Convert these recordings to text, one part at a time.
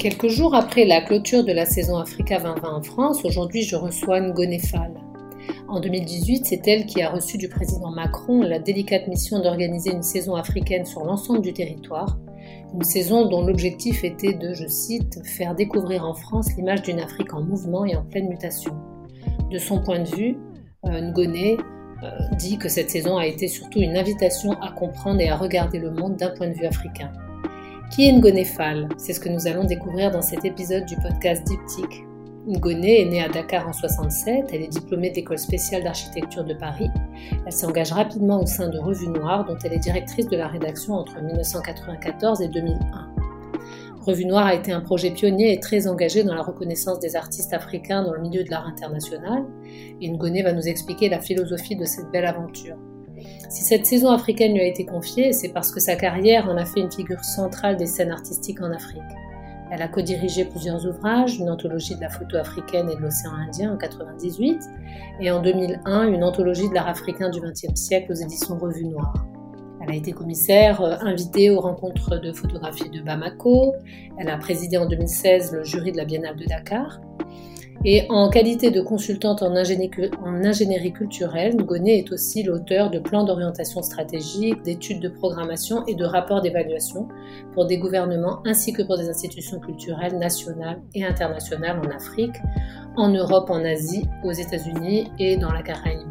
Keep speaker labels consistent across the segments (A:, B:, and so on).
A: Quelques jours après la clôture de la saison Africa 2020 en France, aujourd'hui je reçois Ngone Fall. En 2018, c'est elle qui a reçu du président Macron la délicate mission d'organiser une saison africaine sur l'ensemble du territoire, une saison dont l'objectif était de, je cite, faire découvrir en France l'image d'une Afrique en mouvement et en pleine mutation. De son point de vue, euh, Ngone euh, dit que cette saison a été surtout une invitation à comprendre et à regarder le monde d'un point de vue africain. Qui est Ngone Fall? C'est ce que nous allons découvrir dans cet épisode du podcast Diptyque. Ngone est née à Dakar en 67, elle est diplômée d'école spéciale d'architecture de Paris. Elle s'engage rapidement au sein de Revue Noire, dont elle est directrice de la rédaction entre 1994 et 2001. Revue Noire a été un projet pionnier et très engagé dans la reconnaissance des artistes africains dans le milieu de l'art international, et Ngone va nous expliquer la philosophie de cette belle aventure. Si cette saison africaine lui a été confiée, c'est parce que sa carrière en a fait une figure centrale des scènes artistiques en Afrique. Elle a co-dirigé plusieurs ouvrages, une anthologie de la photo africaine et de l'océan Indien en 1998, et en 2001 une anthologie de l'art africain du XXe siècle aux éditions Revue Noire. Elle a été commissaire euh, invitée aux rencontres de photographie de Bamako. Elle a présidé en 2016 le jury de la Biennale de Dakar. Et en qualité de consultante en ingénierie, culturelle, Ngone est aussi l'auteur de plans d'orientation stratégique, d'études de programmation et de rapports d'évaluation pour des gouvernements ainsi que pour des institutions culturelles nationales et internationales en Afrique, en Europe, en Asie, aux États-Unis et dans la Caraïbe.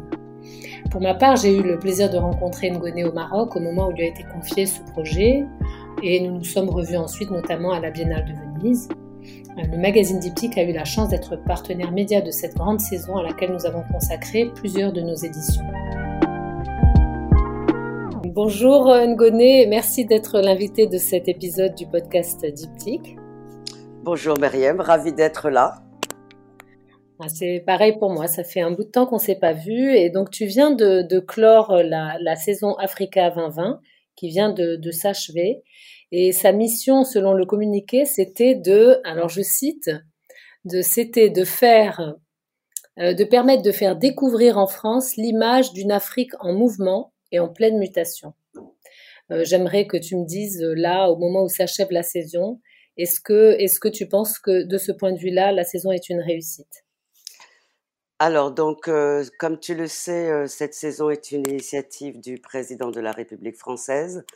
A: Pour ma part, j'ai eu le plaisir de rencontrer Ngone au Maroc au moment où lui a été confié ce projet et nous nous sommes revus ensuite notamment à la Biennale de Venise. Le magazine Diptyque a eu la chance d'être partenaire média de cette grande saison à laquelle nous avons consacré plusieurs de nos éditions. Bonjour Ngone et merci d'être l'invité de cet épisode du podcast Diptyque.
B: Bonjour Myriam, ravi d'être là.
A: Ah, c'est pareil pour moi, ça fait un bout de temps qu'on ne s'est pas vu et donc tu viens de, clore la, saison Africa 2020 qui vient de, de s'achever et sa mission, selon le communiqué, c'était de, alors je cite, de, c'était de faire, euh, de permettre de faire découvrir en France l'image d'une Afrique en mouvement et en pleine mutation. Euh, j'aimerais que tu me dises euh, là, au moment où s'achève la saison, est-ce que, est-ce que tu penses que de ce point de vue-là, la saison est une réussite?
B: Alors, donc, comme tu le sais, cette saison est une initiative du président de la République française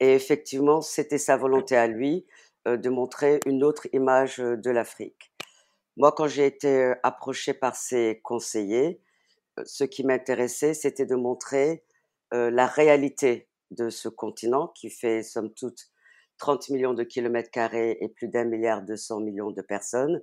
B: et effectivement, c'était sa volonté à lui de montrer une autre image de l'Afrique. Moi, quand j'ai été approché par ses conseillers, ce qui m'intéressait, c'était de montrer la réalité de ce continent qui fait, somme toute, 30 millions de kilomètres carrés et plus d'un milliard deux cents millions de personnes,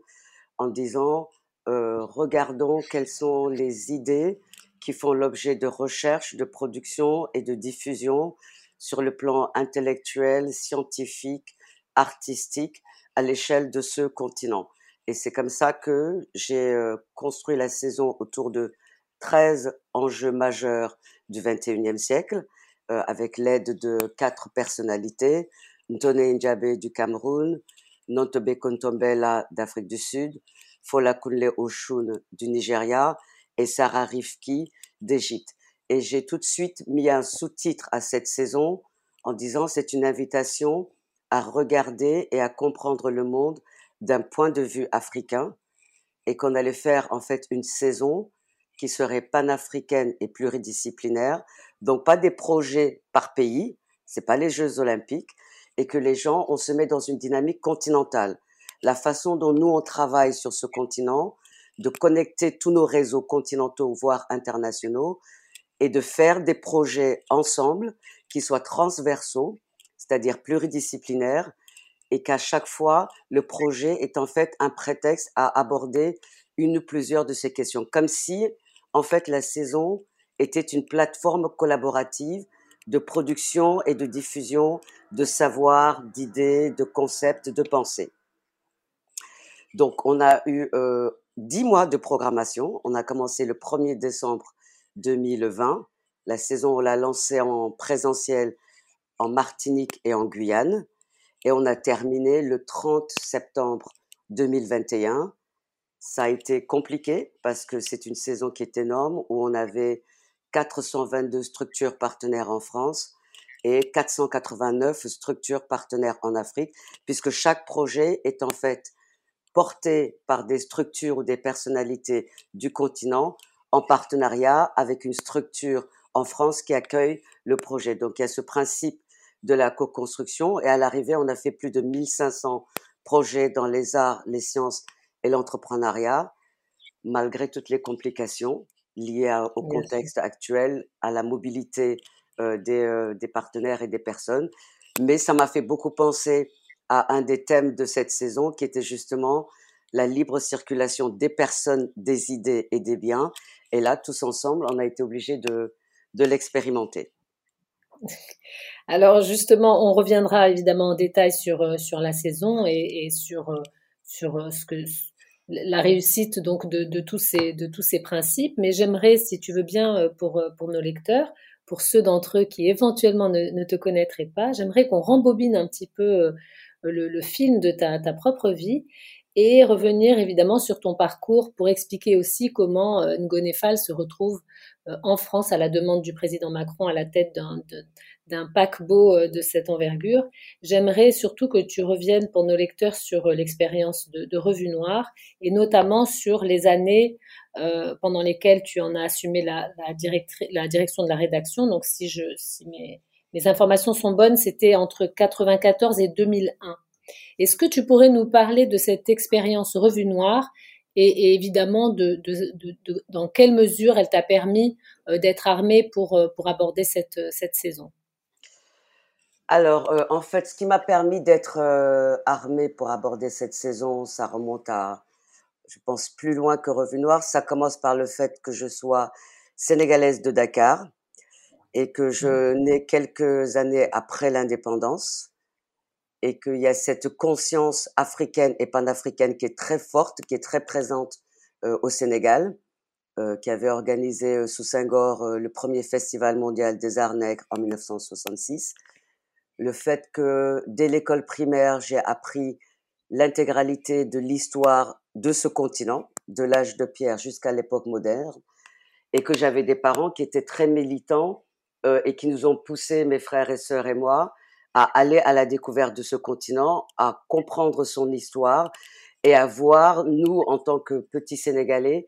B: en disant regardons quelles sont les idées qui font l'objet de recherche, de production et de diffusion sur le plan intellectuel, scientifique, artistique à l'échelle de ce continent. Et c'est comme ça que j'ai euh, construit la saison autour de 13 enjeux majeurs du 21e siècle, euh, avec l'aide de quatre personnalités, Ntone Njabe du Cameroun, Nontobe Kontombela d'Afrique du Sud, Fola Kunle Oshun du Nigeria et Sarah Rifki d'Égypte. Et j'ai tout de suite mis un sous-titre à cette saison en disant c'est une invitation à regarder et à comprendre le monde d'un point de vue africain et qu'on allait faire en fait une saison qui serait panafricaine et pluridisciplinaire, donc pas des projets par pays, c'est pas les Jeux olympiques, et que les gens, on se met dans une dynamique continentale. La façon dont nous on travaille sur ce continent, de connecter tous nos réseaux continentaux voire internationaux, et de faire des projets ensemble qui soient transversaux, c'est-à-dire pluridisciplinaires, et qu'à chaque fois, le projet est en fait un prétexte à aborder une ou plusieurs de ces questions, comme si, en fait, la saison était une plateforme collaborative de production et de diffusion de savoir, d'idées, de concepts, de pensées. Donc, on a eu euh, dix mois de programmation. On a commencé le 1er décembre 2020. La saison, on l'a lancée en présentiel en Martinique et en Guyane. Et on a terminé le 30 septembre 2021. Ça a été compliqué parce que c'est une saison qui est énorme où on avait 422 structures partenaires en France et 489 structures partenaires en Afrique, puisque chaque projet est en fait porté par des structures ou des personnalités du continent en partenariat avec une structure en France qui accueille le projet. Donc il y a ce principe de la co-construction et à l'arrivée, on a fait plus de 1500 projets dans les arts, les sciences et l'entrepreneuriat, malgré toutes les complications liées au contexte actuel, à la mobilité euh, des, euh, des, partenaires et des personnes. Mais ça m'a fait beaucoup penser à un des thèmes de cette saison qui était justement la libre circulation des personnes, des idées et des biens. Et là, tous ensemble, on a été obligés de, l'expérimenter.
A: Alors justement, on reviendra évidemment en détail sur, euh, la saison et, sur, euh, euh, ce que, la réussite donc de, tous ces, principes. Mais j'aimerais, si tu veux bien, pour, nos lecteurs, pour ceux d'entre eux qui éventuellement ne, te connaîtraient pas, j'aimerais qu'on rembobine un petit peu le, film de ta, propre vie et revenir évidemment sur ton parcours pour expliquer aussi comment Ngonefal se retrouve en France à la demande du président Macron à la tête d'un paquebot euh, de cette envergure. J'aimerais surtout que tu reviennes pour nos lecteurs sur euh, l'expérience de, Revue Noire et notamment sur les années euh, pendant lesquelles tu en as assumé la, la, direction de la rédaction. Donc si, je, si mes, mes informations sont bonnes, c'était entre 1994 et 2001. Est-ce que tu pourrais nous parler de cette expérience Revue Noire et, évidemment de, dans quelle mesure elle t'a permis euh, d'être armé pour, euh, pour aborder cette, euh, cette saison?
B: Alors, en fait, ce qui m'a permis d'être armé pour aborder cette saison, ça remonte à, je pense, plus loin que Revue Noire. Ça commence par le fait que je sois sénégalaise de Dakar et que je mmh. nais quelques années après l'indépendance et qu'il y a cette conscience africaine et panafricaine qui est très forte, qui est très présente euh, au Sénégal, euh, qui avait organisé euh, sous Senghor le premier festival mondial des arts nègres en 1966. Le fait que dès l'école primaire, j'ai appris l'intégralité de l'histoire de ce continent, de l'âge de pierre jusqu'à l'époque moderne, et que j'avais des parents qui étaient très militants et qui nous ont poussés, mes frères et sœurs et moi, à aller à la découverte de ce continent, à comprendre son histoire et à voir, nous, en tant que petits Sénégalais,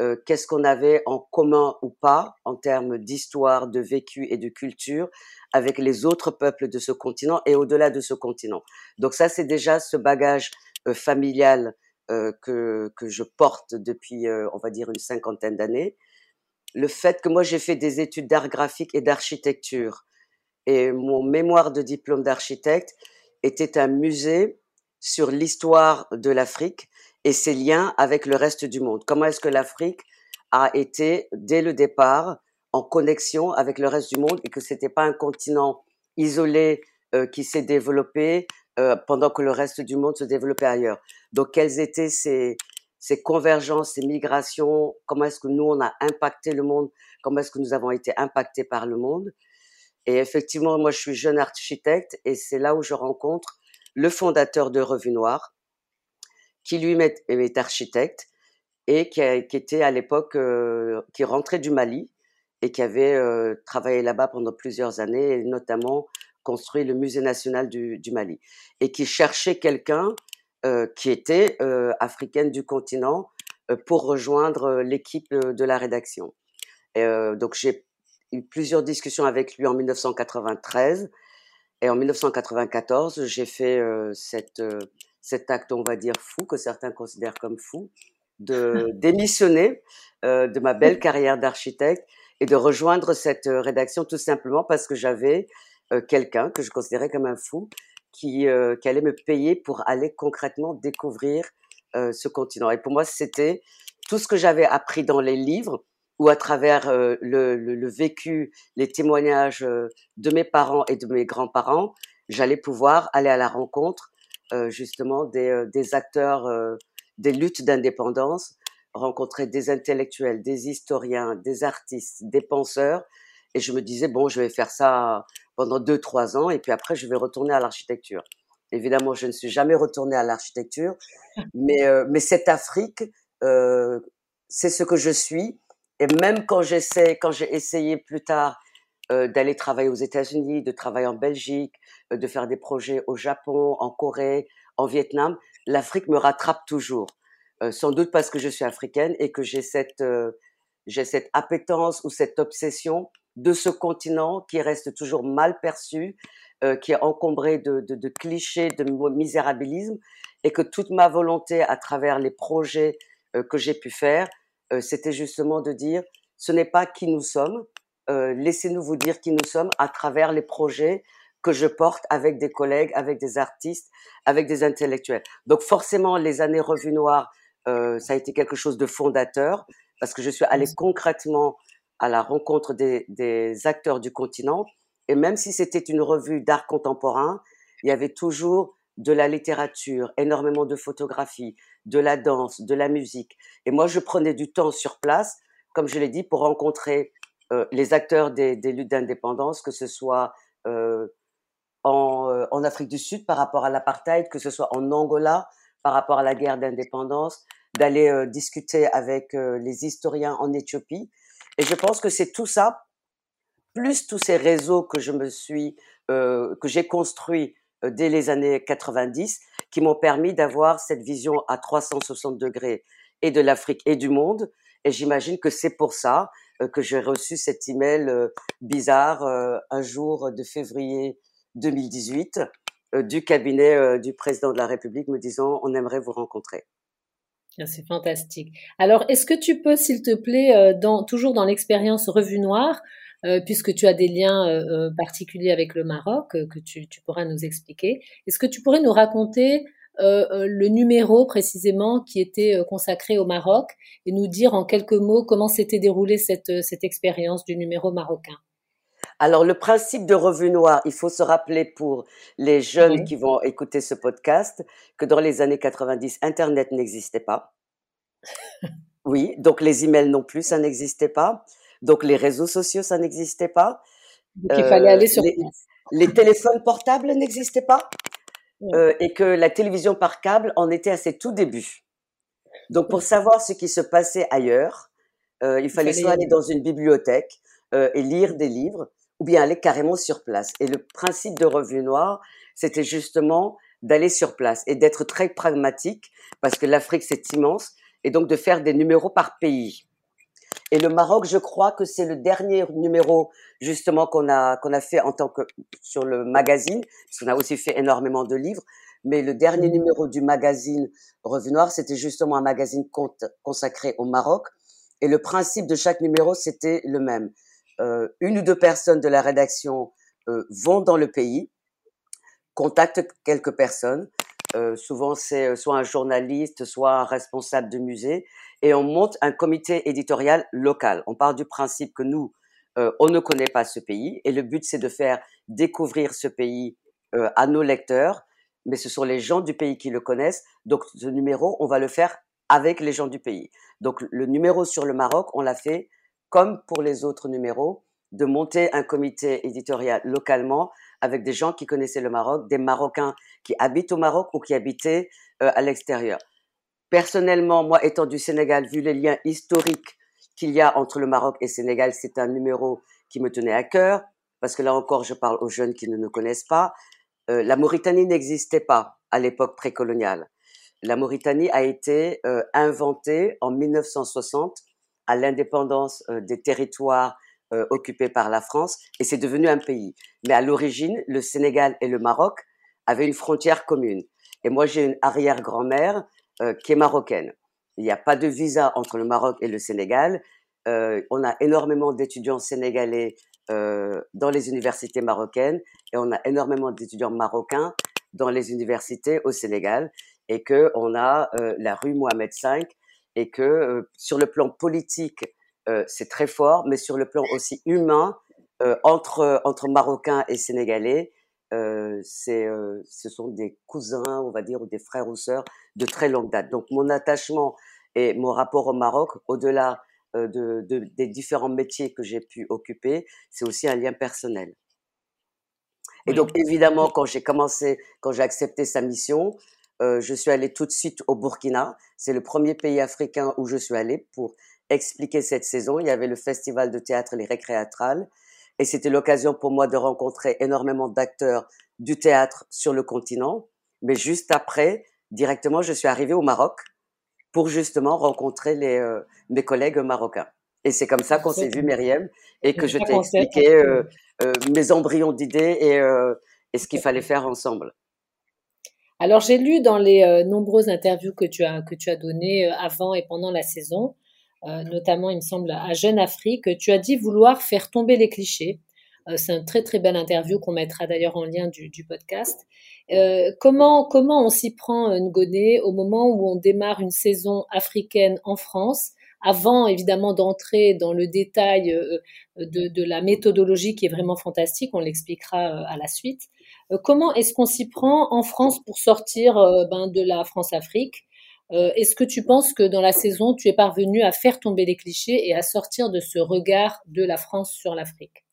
B: euh, qu'est-ce qu'on avait en commun ou pas en termes d'histoire, de vécu et de culture avec les autres peuples de ce continent et au-delà de ce continent. Donc ça, c'est déjà ce bagage euh, familial euh, que, que je porte depuis, on va dire, une cinquantaine d'années. Le fait que moi, j'ai fait des études d'art graphique et d'architecture et mon mémoire de diplôme d'architecte était un musée sur l'histoire de l'Afrique et ses liens avec le reste du monde. Comment est-ce que l'Afrique a été, dès le départ, en connexion avec le reste du monde et que c'était pas un continent isolé euh, qui s'est développé euh, pendant que le reste du monde se développait ailleurs? Donc, quelles étaient ces, ces convergences, ces migrations? Comment est-ce que nous, on a impacté le monde? Comment est-ce que nous avons été impactés par le monde? Et effectivement, moi, je suis jeune architecte et c'est là où je rencontre le fondateur de Revue Noire, qui lui est, architecte et qui, était à l'époque, euh, qui rentrait du Mali et qui avait euh, travaillé là-bas pendant plusieurs années et notamment construit le musée national du, Mali et qui cherchait quelqu'un euh, qui était africaine du continent pour rejoindre l'équipe de la rédaction. donc j'ai eu plusieurs discussions avec lui en 1993. Et en 1994, j'ai fait euh, cette, euh, cet acte, on va dire, fou, que certains considèrent comme fou, de démissionner euh, de ma belle carrière d'architecte et de rejoindre cette rédaction tout simplement parce que j'avais quelqu'un que je considérais comme un fou qui, qui allait me payer pour aller concrètement découvrir ce continent. Et pour moi, c'était tout ce que j'avais appris dans les livres, ou à travers euh, le, le, vécu, les témoignages euh, de mes parents et de mes grands-parents, j'allais pouvoir aller à la rencontre euh, justement des, des acteurs des luttes d'indépendance rencontrer des intellectuels, des historiens, des artistes, des penseurs. Et je me disais, bon, je vais faire ça pendant deux, trois ans et puis après, je vais retourner à l'architecture. Évidemment, je ne suis jamais retournée à l'architecture, mais, euh, mais cette Afrique, euh, c'est ce que je suis. Et même quand j'essaie, quand j'ai essayé plus tard euh, d'aller travailler aux États-Unis, de travailler en Belgique, euh, de faire des projets au Japon, en Corée, en Vietnam, l'Afrique me rattrape toujours. Euh, sans doute parce que je suis africaine et que j'ai cette j'ai cette appétence ou cette obsession de ce continent qui reste toujours mal perçu, qui est encombré de, clichés, de misérabilisme, et que toute ma volonté à travers les projets que j'ai pu faire, c'était justement de dire ce n'est pas qui nous sommes, euh, laissez-nous vous dire qui nous sommes à travers les projets que je porte avec des collègues, avec des artistes, avec des intellectuels. Donc forcément, les années revues noires, euh, ça a été quelque chose de fondateur parce que je suis allée concrètement à la rencontre des, des acteurs du continent. Et même si c'était une revue d'art contemporain, il y avait toujours de la littérature, énormément de photographies, de la danse, de la musique. Et moi, je prenais du temps sur place, comme je l'ai dit, pour rencontrer euh, les acteurs des, luttes d'indépendance, que ce soit euh, en, en, Afrique du Sud par rapport à l'apartheid, que ce soit en Angola par rapport à la guerre d'indépendance, d'aller euh, discuter avec les historiens en Éthiopie. Et je pense que c'est tout ça, plus tous ces réseaux que je me suis, que j'ai construits dès les années 90, qui m'ont permis d'avoir cette vision à 360 degrés et de l'Afrique et du monde. Et j'imagine que c'est pour ça euh, que j'ai reçu cet email euh, bizarre euh, un jour de février 2018 du cabinet du président de la République me disant on aimerait vous rencontrer.
A: Ah, c'est fantastique. Alors, est-ce que tu peux, s'il te plaît, toujours dans l'expérience Revue Noire, puisque tu as des liens particuliers avec le Maroc que tu, tu pourras nous expliquer, est-ce que tu pourrais nous raconter euh, euh, le numéro précisément qui était euh, consacré au Maroc et nous dire en quelques mots comment s'était déroulée cette, cette expérience du numéro marocain?
B: Alors, le principe de Revue Noire, il faut se rappeler pour les jeunes qui vont écouter ce podcast que dans les années 90, Internet n'existait pas. oui, donc les emails non plus, ça n'existait pas. Donc les réseaux sociaux, ça n'existait pas.
A: Donc il fallait aller sur
B: les, les téléphones portables n'existaient pas. Euh, et que la télévision par câble en était à ses tout débuts. Donc pour savoir ce qui se passait ailleurs, euh, il, fallait, soit aller dans une bibliothèque euh, et lire des livres, ou bien aller carrément sur place. Et le principe de Revue Noire, c'était justement d'aller sur place et d'être très pragmatique, parce que l'Afrique c'est immense, et donc de faire des numéros par pays. Et le Maroc, je crois que c'est le dernier numéro justement qu'on a qu'on a fait en tant que sur le magazine, parce qu'on a aussi fait énormément de livres. Mais le dernier mmh. numéro du magazine Revue Noire, c'était justement un magazine consacré au Maroc. Et le principe de chaque numéro, c'était le même. Euh, une ou deux personnes de la rédaction euh, vont dans le pays, contactent quelques personnes. Euh, souvent, c'est euh, soit un journaliste, soit un responsable de musée, et on monte un comité éditorial local. On part du principe que nous, euh, on ne connaît pas ce pays et le but c'est de faire découvrir ce pays euh, à nos lecteurs, mais ce sont les gens du pays qui le connaissent. Donc ce numéro, on va le faire avec les gens du pays. Donc le numéro sur le Maroc, on l'a fait comme pour les autres numéros, de monter un comité éditorial localement avec des gens qui connaissaient le Maroc, des Marocains qui habitent au Maroc ou qui habitaient euh, à l'extérieur. Personnellement, moi étant du Sénégal, vu les liens historiques qu'il y a entre le Maroc et le Sénégal, c'est un numéro qui me tenait à cœur, parce que là encore, je parle aux jeunes qui ne nous connaissent pas. Euh, la Mauritanie n'existait pas à l'époque précoloniale. La Mauritanie a été euh, inventée en 1960 à l'indépendance euh, des territoires occupés par la France et c'est devenu un pays. Mais à l'origine, le Sénégal et le Maroc avaient une frontière commune. Et moi, j'ai une arrière-grand-mère euh, qui est marocaine. Il n'y a pas de visa entre le Maroc et le Sénégal. Euh, on a énormément d'étudiants sénégalais euh, dans les universités marocaines et on a énormément d'étudiants marocains dans les universités au Sénégal et que on a la rue Mohamed V et que sur le plan politique c'est très fort, mais sur le plan aussi humain entre Marocains et Sénégalais euh, c'est, euh, ce sont des cousins, on va dire, ou des frères ou sœurs de très longue date. Donc mon attachement Et mon rapport au Maroc, au-delà de, des différents métiers que j'ai pu occuper, c'est aussi un lien personnel. Et donc, évidemment, quand j'ai commencé, quand j'ai accepté sa mission, je suis allée tout de suite au Burkina. C'est le premier pays africain où je suis allée pour expliquer cette saison. Il y avait le festival de théâtre Les Récréatrales. Et c'était l'occasion pour moi de rencontrer énormément d'acteurs du théâtre sur le continent. Mais juste après, directement, je suis arrivée au Maroc pour justement rencontrer les, euh, mes collègues marocains. Et c'est comme ça qu'on s'est vu, Myriam, et que je t'ai expliqué euh, euh, mes embryons d'idées et, et ce qu'il fallait faire ensemble.
A: Alors j'ai lu dans les nombreuses interviews que tu as que tu as données avant et pendant la saison, notamment il me semble à Jeune Afrique, tu as dit vouloir faire tomber les clichés. c'est un très très belle interview qu'on mettra d'ailleurs en lien du, du podcast. Euh, comment, comment on s'y prend, euh, Ngoné, au moment où on démarre une saison africaine en France, avant évidemment d'entrer dans le détail euh, de, de, la méthodologie qui est vraiment fantastique, on l'expliquera à la suite. Comment est-ce qu'on s'y prend en France pour sortir ben, de la France-Afrique Est-ce que tu penses que dans la saison, tu es parvenu à faire tomber les clichés et à sortir de ce regard de la France sur l'Afrique?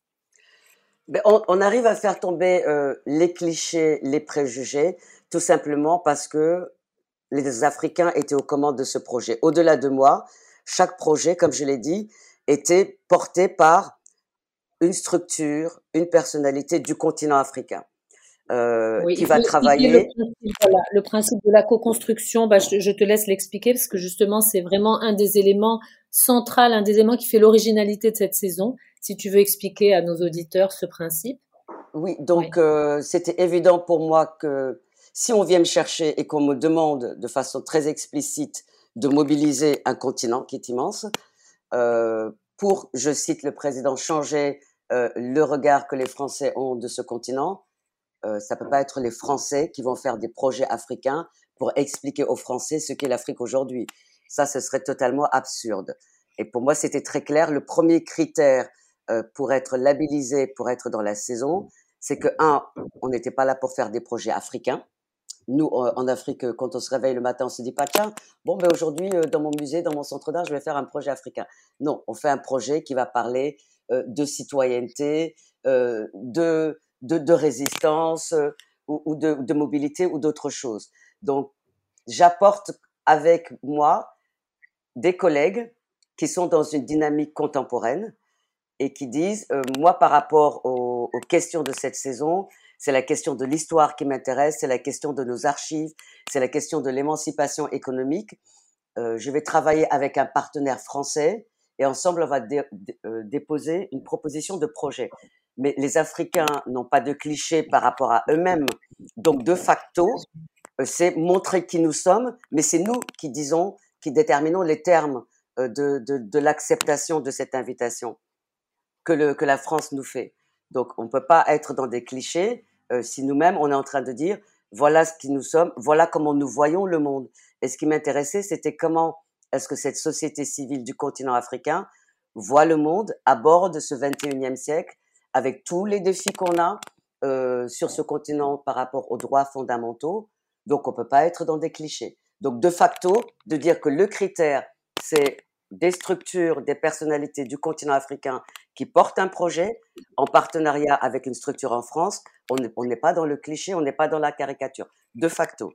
B: Ben, on, arrive à faire tomber euh, les clichés, les préjugés, tout simplement parce que les Africains étaient aux commandes de ce projet. Au-delà de moi, chaque projet, comme je l'ai dit, était porté par une structure, une personnalité du continent africain. Euh, qui va travailler.
A: Le principe, de la co-construction, bah, je, je, te laisse l'expliquer parce que justement, c'est vraiment un des éléments centraux, un des éléments qui fait l'originalité de cette saison. Si tu veux expliquer à nos auditeurs ce principe.
B: Oui, donc euh, c'était évident pour moi que si on vient me chercher et qu'on me demande de façon très explicite de mobiliser un continent qui est immense, euh, pour, je cite le président, changer le regard que les Français ont de ce continent, euh, ça peut pas être les Français qui vont faire des projets africains pour expliquer aux Français ce qu'est l'Afrique aujourd'hui. Ça, ce serait totalement absurde. Et pour moi, c'était très clair. Le premier critère euh, pour être labellisé, pour être dans la saison, c'est que un, on n'était pas là pour faire des projets africains. Nous, en Afrique, quand on se réveille le matin, on se dit pas tiens, bon ben aujourd'hui euh, dans mon musée, dans mon centre d'art, je vais faire un projet africain. Non, on fait un projet qui va parler euh, de citoyenneté, de, de, de résistance ou, ou de, de mobilité ou d'autres choses. Donc, j'apporte avec moi des collègues qui sont dans une dynamique contemporaine, et qui disent, euh, moi par rapport aux, aux, questions de cette saison, c'est la question de l'histoire qui m'intéresse, c'est la question de nos archives, c'est la question de l'émancipation économique. Euh, je vais travailler avec un partenaire français et ensemble on va euh, déposer une proposition de projet. Mais les Africains n'ont pas de clichés par rapport à eux-mêmes. Donc de facto, euh, c'est montrer qui nous sommes, mais c'est nous qui disons, qui déterminons les termes de, de, de l'acceptation de cette invitation que, le, que la France nous fait. Donc, on ne peut pas être dans des clichés euh, si nous-mêmes, on est en train de dire, voilà ce qui nous sommes, voilà comment nous voyons le monde. Et ce qui m'intéressait, c'était comment est-ce que cette société civile du continent africain voit le monde, aborde ce 21e siècle, avec tous les défis qu'on a euh, sur ce continent par rapport aux droits fondamentaux. Donc, on peut pas être dans des clichés. Donc, de facto, de dire que le critère, c'est des structures, des personnalités du continent africain qui portent un projet en partenariat avec une structure en France, on n'est pas dans le cliché, on n'est pas dans la caricature, de facto.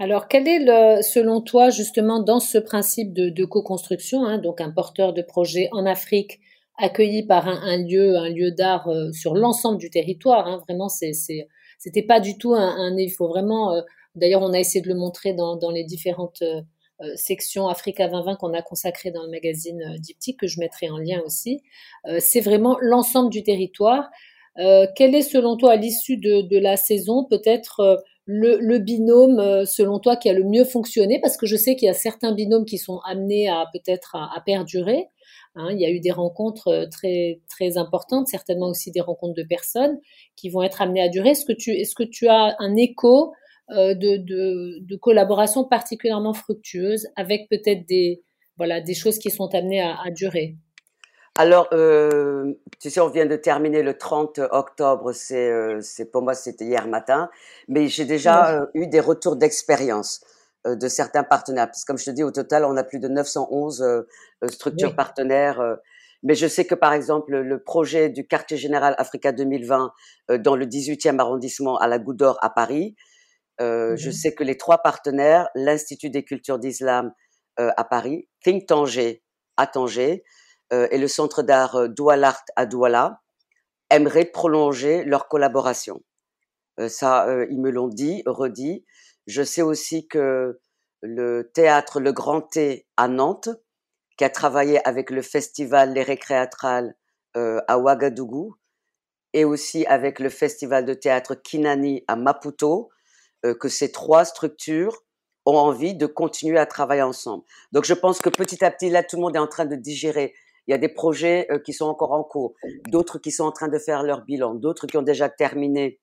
A: Alors, quel est, selon toi, justement, dans ce principe de, co-construction, hein, donc un porteur de projet en Afrique accueilli par un, lieu, un lieu d'art euh, sur l'ensemble du territoire, hein, vraiment, c'est, c'était pas du tout un, il faut vraiment, euh, d'ailleurs, on a essayé de le montrer dans, dans les différentes euh, euh, section Africa 2020 qu'on a consacrée dans le magazine euh, Diptyque, que je mettrai en lien aussi. Euh, c'est vraiment l'ensemble du territoire. quel est selon toi, à l'issue de, la saison, peut-être le, binôme, selon toi, qui a le mieux fonctionné? Parce que je sais qu'il y a certains binômes qui sont amenés à peut-être à, perdurer. Hein. il y a eu des rencontres très très importantes, certainement aussi des rencontres de personnes qui vont être amenées à durer. Est-ce que tu est-ce que tu as un écho euh, de, de, de collaboration particulièrement fructueuse avec peut-être des, voilà, des choses qui sont amenées à, à durer?
B: Alors, euh, tu sais, on vient de terminer le 30 octobre, c'est, euh, pour moi, c'était hier matin, mais j'ai déjà euh, eu des retours d'expérience. De certains partenaires. Parce que comme je te dis, au total, on a plus de 911 structures partenaires. mais je sais que par exemple, le projet du quartier général Africa 2020 dans le 18e arrondissement à la Goutte d'Or à Paris, euh, Je mmh sais que les trois partenaires, l'Institut des cultures d'islam euh, à Paris, Think Tanger à Tanger euh, et le Centre d'art euh, Doualart à Douala, aimeraient prolonger leur collaboration. Euh, ça, ils me l'ont dit, redit. Je sais aussi que le théâtre Le Grand T à Nantes, qui a travaillé avec le festival Les Récréatrales à Ouagadougou, et aussi avec le festival de théâtre Kinani à Maputo, euh, que ces trois structures ont envie de continuer à travailler ensemble. Donc je pense que petit à petit, là, tout le monde est en train de digérer. Il y a des projets euh, qui sont encore en cours, d'autres qui sont en train de faire leur bilan, d'autres qui ont déjà terminé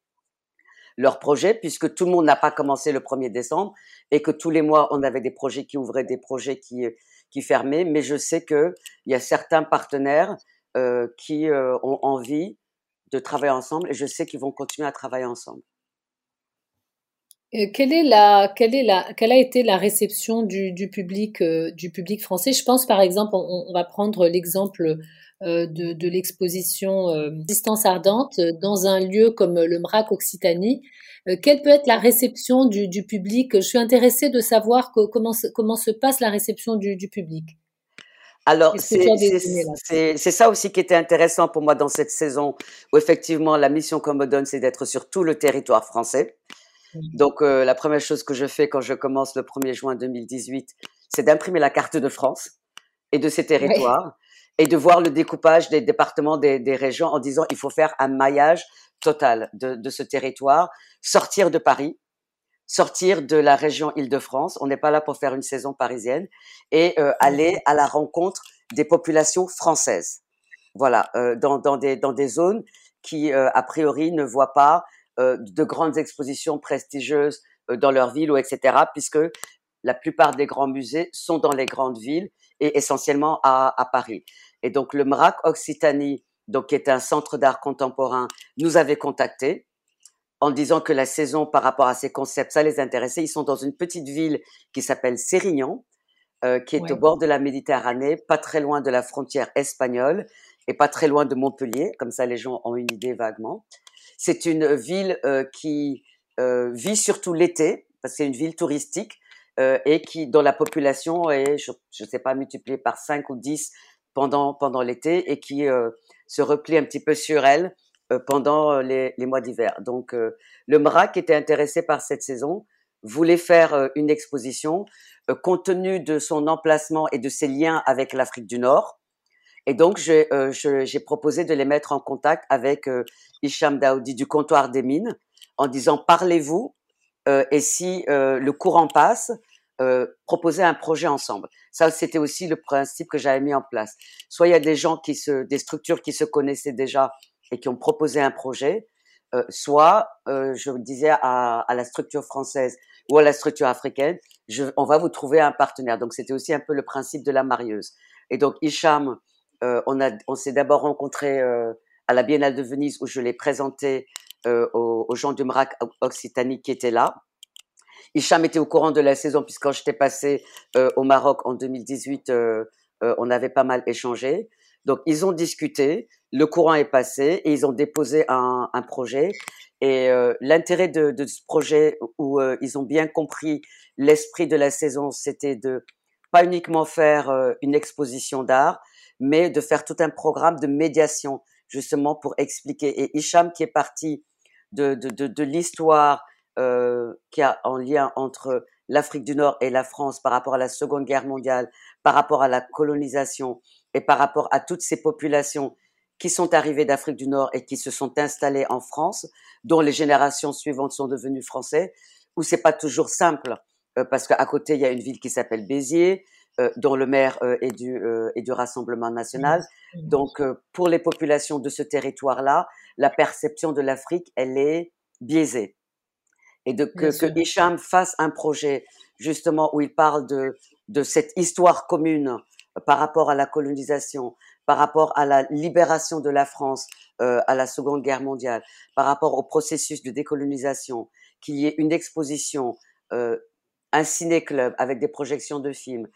B: leur projet, puisque tout le monde n'a pas commencé le 1er décembre et que tous les mois, on avait des projets qui ouvraient, des projets qui, euh, qui fermaient. Mais je sais qu'il y a certains partenaires euh, qui ont envie de travailler ensemble et je sais qu'ils vont continuer à travailler ensemble.
A: Euh, quelle est la, quelle est la, quelle a été la réception du, du public, euh, du public français? Je pense par exemple, on, va prendre l'exemple euh, de, de l'exposition Distance ardente dans un lieu comme le MRAC Occitanie. quelle peut être la réception du, du public? Je suis intéressée de savoir comment, comment se passe la réception du, du public.
B: Alors, c'est ça aussi qui était intéressant pour moi dans cette saison, où effectivement la mission qu'on me donne, c'est d'être sur tout le territoire français. Donc, euh, la première chose que je fais quand je commence le 1er juin 2018, c'est d'imprimer la carte de France et de ses territoires et de voir le découpage des départements, des, des, régions en disant il faut faire un maillage total de, de ce territoire, sortir de Paris, sortir de la région Île-de-France. On n'est pas là pour faire une saison parisienne et euh, aller à la rencontre des populations françaises. Voilà, euh, dans, dans, des, dans des zones qui, euh, a priori, ne voient pas euh, de grandes expositions prestigieuses euh, dans leur ville ou etc. Puisque la plupart des grands musées sont dans les grandes villes et essentiellement à, à Paris. Et donc le MRAC Occitanie, donc qui est un centre d'art contemporain, nous avait contactés en disant que la saison par rapport à ces concepts, ça les intéressait. Ils sont dans une petite ville qui s'appelle Sérignan, euh, qui est au bord de la Méditerranée, pas très loin de la frontière espagnole et pas très loin de Montpellier, comme ça les gens ont une idée vaguement. C'est une ville euh, qui euh, vit surtout l'été, parce que c'est une ville touristique, euh, et qui, dont la population est, je ne sais pas, multipliée par 5 ou 10 pendant, pendant l'été, et qui se replie un petit peu sur elle pendant les, les mois d'hiver. Donc, le MRAC était intéressé par cette saison, voulait faire une exposition, compte tenu de son emplacement et de ses liens avec l'Afrique du Nord, et donc, euh, j'ai proposé de les mettre en contact avec euh, Hicham Daoudi du comptoir des mines en disant parlez-vous euh, et si euh, le courant passe, euh, proposez un projet ensemble. Ça, c'était aussi le principe que j'avais mis en place. Soit il y a des gens qui se, des structures qui se connaissaient déjà et qui ont proposé un projet, euh, soit je disais à, à, la structure française ou à la structure africaine, je, on va vous trouver un partenaire. Donc c'était aussi un peu le principe de la marieuse. Et donc Hicham euh, on, a, on s'est d'abord rencontré euh, à la Biennale de Venise où je l'ai présenté euh, aux, gens du MRAC Occitanie qui étaient là. Hicham était au courant de la saison puisque quand j'étais passé au Maroc en 2018, on avait pas mal échangé. Donc ils ont discuté, le courant est passé et ils ont déposé un, projet. Et euh, l'intérêt de, ce projet, où euh, ils ont bien compris l'esprit de la saison, c'était de pas uniquement faire euh, une exposition d'art, mais de faire tout un programme de médiation justement pour expliquer. Et Hicham qui est parti de, de, de, de l'histoire euh, qui a en lien entre l'Afrique du Nord et la France par rapport à la Seconde Guerre mondiale, par rapport à la colonisation et par rapport à toutes ces populations qui sont arrivées d'Afrique du Nord et qui se sont installées en France, dont les générations suivantes sont devenues français, où c'est pas toujours simple euh, parce qu'à côté il y a une ville qui s'appelle Béziers, dont le maire euh, est, du, euh, est du Rassemblement national. Donc, pour les populations de ce territoire-là, la perception de l'Afrique, elle est biaisée. Et de, que, que Hicham fasse un projet justement où il parle de, de cette histoire commune par rapport à la colonisation, par rapport à la libération de la France euh, à la Seconde Guerre mondiale, par rapport au processus de décolonisation, qu'il y ait une exposition euh, un ciné-club avec des projections de films,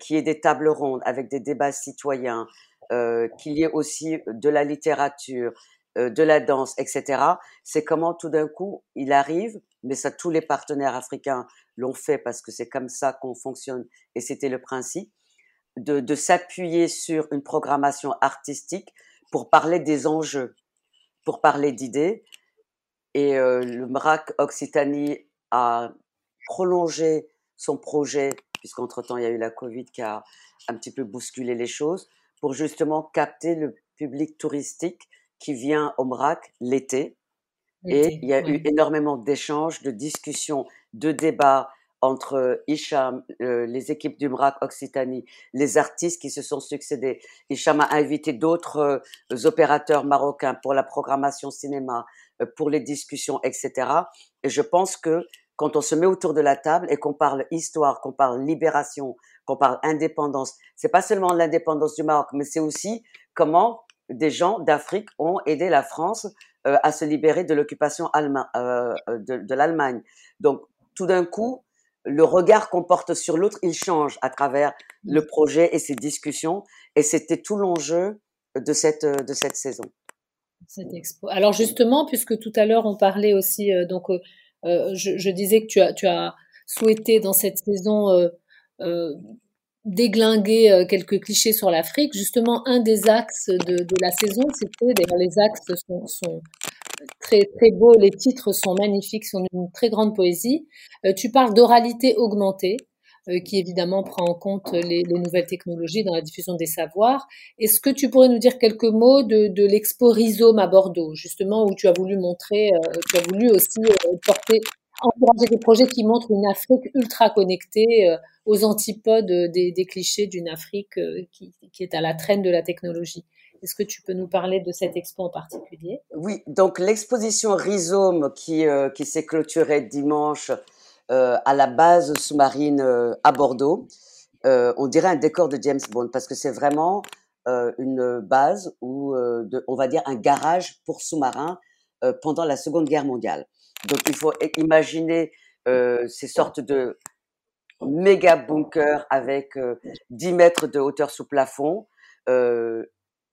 B: qu'il y ait des tables rondes avec des débats citoyens, qu'il y ait aussi de la littérature, de la danse, etc. C'est comment tout d'un coup il arrive, mais ça tous les partenaires africains l'ont fait parce que c'est comme ça qu'on fonctionne et c'était le principe, de, de s'appuyer sur une programmation artistique pour parler des enjeux, pour parler d'idées. Et le MRAC Occitanie a prolongé son projet, puisqu'entre-temps il y a eu la Covid qui a un petit peu bousculé les choses, pour justement capter le public touristique qui vient au MRAC l'été. Et il y a eu énormément d'échanges, de discussions, de débats entre Hicham, les équipes du MRAC Occitanie, les artistes qui se sont succédés. Hicham a invité d'autres opérateurs marocains pour la programmation cinéma, pour les discussions, etc. Et je pense que quand on se met autour de la table et qu'on parle histoire, qu'on parle libération, qu'on parle indépendance, c'est pas seulement l'indépendance du Maroc, mais c'est aussi comment des gens d'Afrique ont aidé la France euh, à se libérer de l'occupation euh, de, de l'Allemagne. Donc, tout d'un coup, le regard qu'on porte sur l'autre, il change à travers le projet et ses discussions. Et c'était tout l'enjeu de cette, de cette saison.
A: Cette expo. Alors justement, puisque tout à l'heure on parlait aussi, euh, donc je, je, disais que tu as, souhaité dans cette saison déglinguer euh, quelques clichés sur l'Afrique. Justement, un des axes de, la saison, c'était, d'ailleurs les axes sont, très très beaux, les titres sont magnifiques, sont d'une très grande poésie. Euh, tu parles d'oralité augmentée, euh, qui évidemment prend en compte les, nouvelles technologies dans la diffusion des savoirs. Est-ce que tu pourrais nous dire quelques mots de, l'expo Rhizome à Bordeaux, justement, où tu as voulu montrer, tu as voulu aussi porter encourager des projets qui montrent une Afrique ultra connectée euh, aux antipodes des, clichés d'une Afrique euh, qui, est à la traîne de la technologie. Est-ce que tu peux nous parler de cette expo en particulier?
B: Oui, donc l'exposition Rhizome euh, qui s'est clôturée dimanche à la base sous-marine à Bordeaux, on dirait un décor de James Bond parce que c'est vraiment une base ou on va dire un garage pour sous-marins pendant la Seconde Guerre mondiale. Donc il faut imaginer euh, ces sortes de méga bunkers avec euh, 10 mètres de hauteur sous plafond, euh,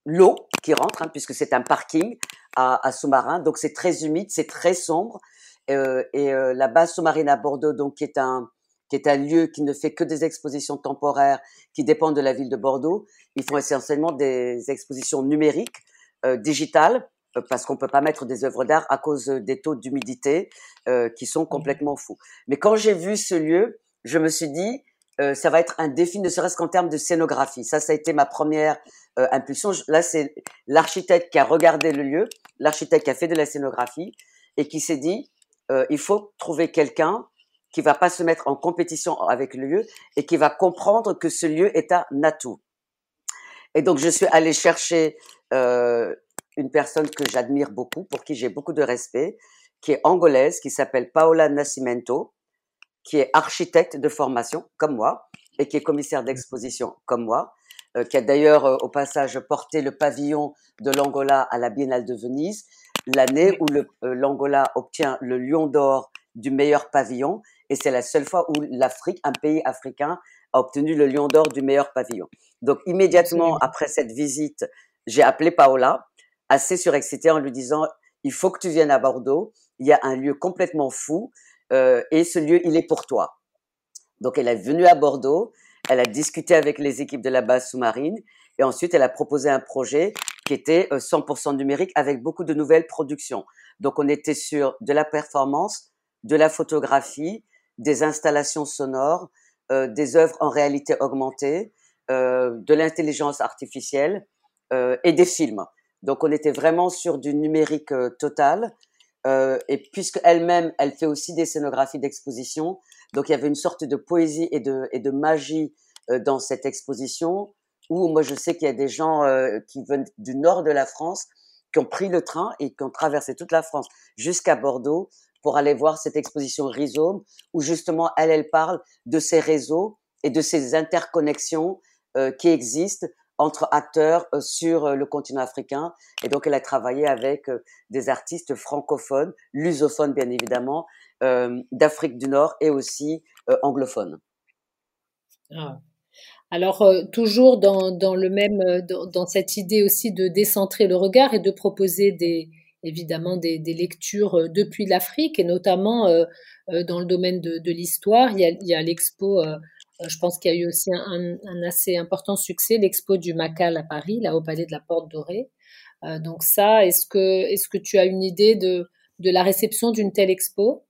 B: l'eau qui rentre, hein, puisque c'est un parking à, à sous-marin, donc c'est très humide, c'est très sombre. Euh, et euh, la base sous-marine à Bordeaux, donc qui est un qui est un lieu qui ne fait que des expositions temporaires qui dépendent de la ville de Bordeaux. Ils font essentiellement des expositions numériques, euh, digitales, euh, parce qu'on peut pas mettre des œuvres d'art à cause des taux d'humidité euh, qui sont mmh complètement fous. Mais quand j'ai vu ce lieu, je me suis dit, euh, ça va être un défi, ne serait-ce qu'en termes de scénographie. Ça, ça a été ma première euh, impulsion. Là, c'est l'architecte qui a regardé le lieu, l'architecte qui a fait de la scénographie et qui s'est dit, euh, il faut trouver quelqu'un qui va pas se mettre en compétition avec le lieu et qui va comprendre que ce lieu est un atout. Et donc, je suis allée chercher euh, une personne que j'admire beaucoup, pour qui j'ai beaucoup de respect, qui est angolaise, qui s'appelle Paola Nascimento, qui est architecte de formation, comme moi, et qui est commissaire d'exposition, comme moi, euh, qui a d'ailleurs euh, au passage porté le pavillon de l'Angola à la Biennale de Venise, l'année où euh, l'Angola obtient le Lion d'or du meilleur pavillon, et c'est la seule fois où l'Afrique, un pays africain, a obtenu le Lion d'or du meilleur pavillon. Donc immédiatement après cette visite, j'ai appelé Paola assez surexcité en lui disant il faut que tu viennes à Bordeaux, il y a un lieu complètement fou euh, et ce lieu il est pour toi. Donc elle est venue à Bordeaux, elle a discuté avec les équipes de la base sous-marine et ensuite elle a proposé un projet qui était 100% euh, numérique avec beaucoup de nouvelles productions. Donc on était sur de la performance, de la photographie, des installations sonores, euh, des œuvres en réalité augmentée, euh, de l'intelligence artificielle euh, et des films. Donc on était vraiment sur du numérique euh, total. Euh, et puisque elle-même, elle fait aussi des scénographies d'exposition, donc il y avait une sorte de poésie et de, et de magie dans cette exposition. Où moi je sais qu'il y a des gens euh, qui viennent du nord de la France qui ont pris le train et qui ont traversé toute la France jusqu'à Bordeaux pour aller voir cette exposition Rhizome, où justement elle, elle parle de ces réseaux et de ces interconnexions qui existent entre acteurs sur le continent africain. Et donc, elle a travaillé avec des artistes francophones, lusophones bien évidemment, d'Afrique du Nord et aussi anglophones.
A: Ah. Alors, toujours dans, dans le même, dans, dans, cette idée aussi de décentrer le regard et de proposer des, évidemment des, lectures depuis l'Afrique et notamment dans le domaine de, l'histoire. Il y a, l'expo, je pense qu'il y a eu aussi un, assez important succès, l'expo du Macal à Paris, là au Palais de la Porte Dorée. donc ça, est-ce que, est-ce que tu as une idée de, de la réception d'une telle expo?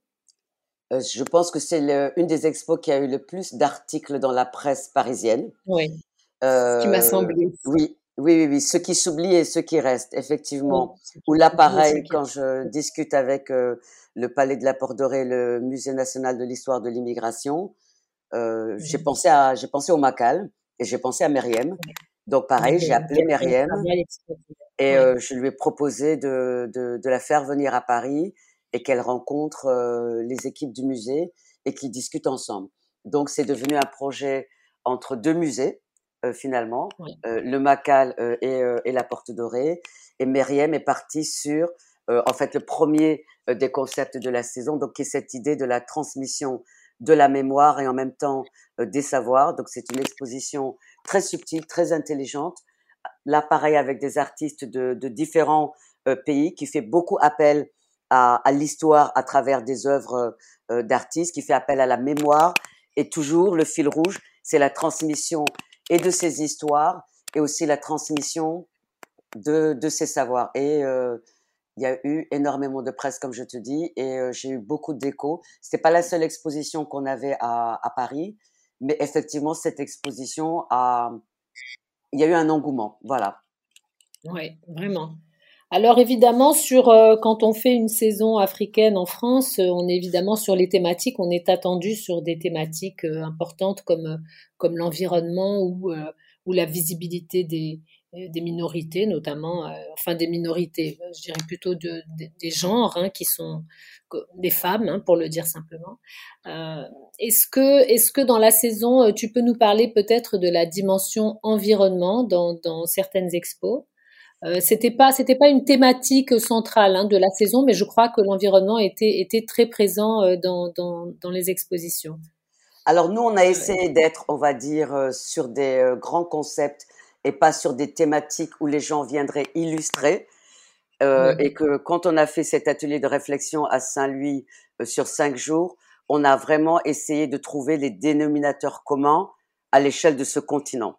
B: Je pense que c'est une des expos qui a eu le plus d'articles dans la presse parisienne.
A: Oui. ce qui m'a semblé.
B: Oui, oui, oui, oui, ce qui s'oublie et ce qui reste, effectivement. Ou là, pareil, quand je discute avec euh, le Palais de la Porte Dorée, le Musée national de l'histoire de l'immigration, euh, j'ai pensé à, j'ai pensé au Macal et j'ai pensé à Meriem. Donc pareil, j'ai appelé Meriem et euh, je lui ai proposé de, de, de, la faire venir à Paris et qu'elle rencontre euh, les équipes du musée et qu'ils discutent ensemble. Donc c'est devenu un projet entre deux musées euh, finalement, euh, le Macal euh, et, et, la Porte Dorée. Et Meriem est partie sur, en fait, le premier des concepts de la saison, donc qui est cette idée de la transmission de la mémoire et en même temps des savoirs. Donc c'est une exposition très subtile, très intelligente. Là, pareil, avec des artistes de, de différents pays, qui fait beaucoup appel à, l'histoire à travers des œuvres d'artistes, qui fait appel à la mémoire. Et toujours, le fil rouge, c'est la transmission et de ces histoires et aussi la transmission de, de ces savoirs. Et euh, il y a eu énormément de presse, comme je te dis, et euh, j'ai eu beaucoup d'échos. C'était pas la seule exposition qu'on avait à, à Paris, mais effectivement, cette exposition a, il y a eu un engouement. Voilà.
A: Oui, vraiment. Alors évidemment, sur euh, quand on fait une saison africaine en France, euh, on est évidemment sur les thématiques, on est attendu sur des thématiques euh, importantes comme comme l'environnement ou ou la visibilité des des minorités, notamment, enfin des minorités, je dirais plutôt de, des genres hein, qui sont des femmes, hein, pour le dire simplement. est-ce que, est-ce que dans la saison, tu peux nous parler peut-être de la dimension environnement dans, dans certaines expos? Euh, c'était pas c'était pas une thématique centrale hein, de la saison, mais je crois que l'environnement était était très présent euh, dans, dans, dans les expositions.
B: Alors nous, on a essayé d'être, on va dire, euh, sur des grands concepts et pas sur des thématiques où les gens viendraient illustrer. Et que quand on a fait cet atelier de réflexion à Saint-Louis sur cinq jours, on a vraiment essayé de trouver les dénominateurs communs à l'échelle de ce continent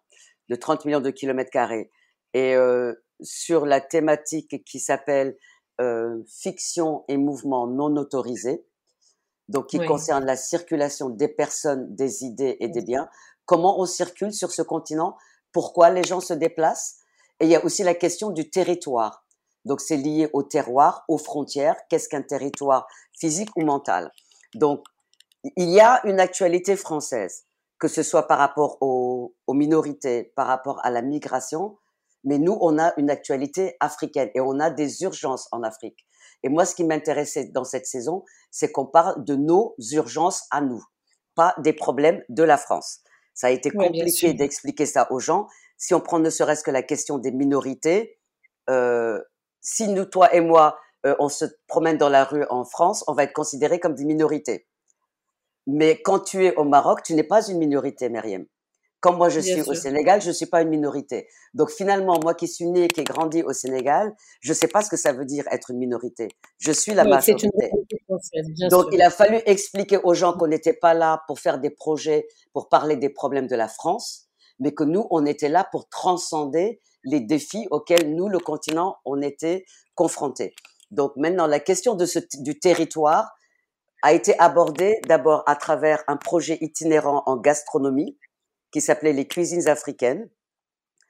B: de 30 millions de kilomètres carrés. Et euh, sur la thématique qui s'appelle euh, fiction et mouvement non autorisés, donc qui concerne la circulation des personnes, des idées et des biens. Comment on circule sur ce continent? Pourquoi les gens se déplacent? Et il y a aussi la question du territoire. Donc c'est lié au terroir, aux frontières. Qu'est-ce qu'un territoire physique ou mental? Donc il y a une actualité française, que ce soit par rapport aux minorités, par rapport à la migration, mais nous, on a une actualité africaine et on a des urgences en Afrique. Et moi, ce qui m'intéressait dans cette saison, c'est qu'on parle de nos urgences à nous, pas des problèmes de la France. Ça a été compliqué d'expliquer ça aux gens. Si on prend ne serait-ce que la question des minorités, euh, si nous, toi et moi, euh, on se promène dans la rue en France, on va être considérés comme des minorités. Mais quand tu es au Maroc, tu n'es pas une minorité, Myriam. Comme moi, je suis au Sénégal, je ne suis pas une minorité. Donc finalement, moi qui suis née, qui ai grandi au Sénégal, je ne sais pas ce que ça veut dire être une minorité. Je suis la majorité. Donc il a fallu expliquer aux gens qu'on n'était pas là pour faire des projets, pour parler des problèmes de la France, mais que nous, on était là pour transcender les défis auxquels nous, le continent, on était confrontés. Donc maintenant, la question de ce, du territoire a été abordée d'abord à travers un projet itinérant en gastronomie qui s'appelait les cuisines africaines,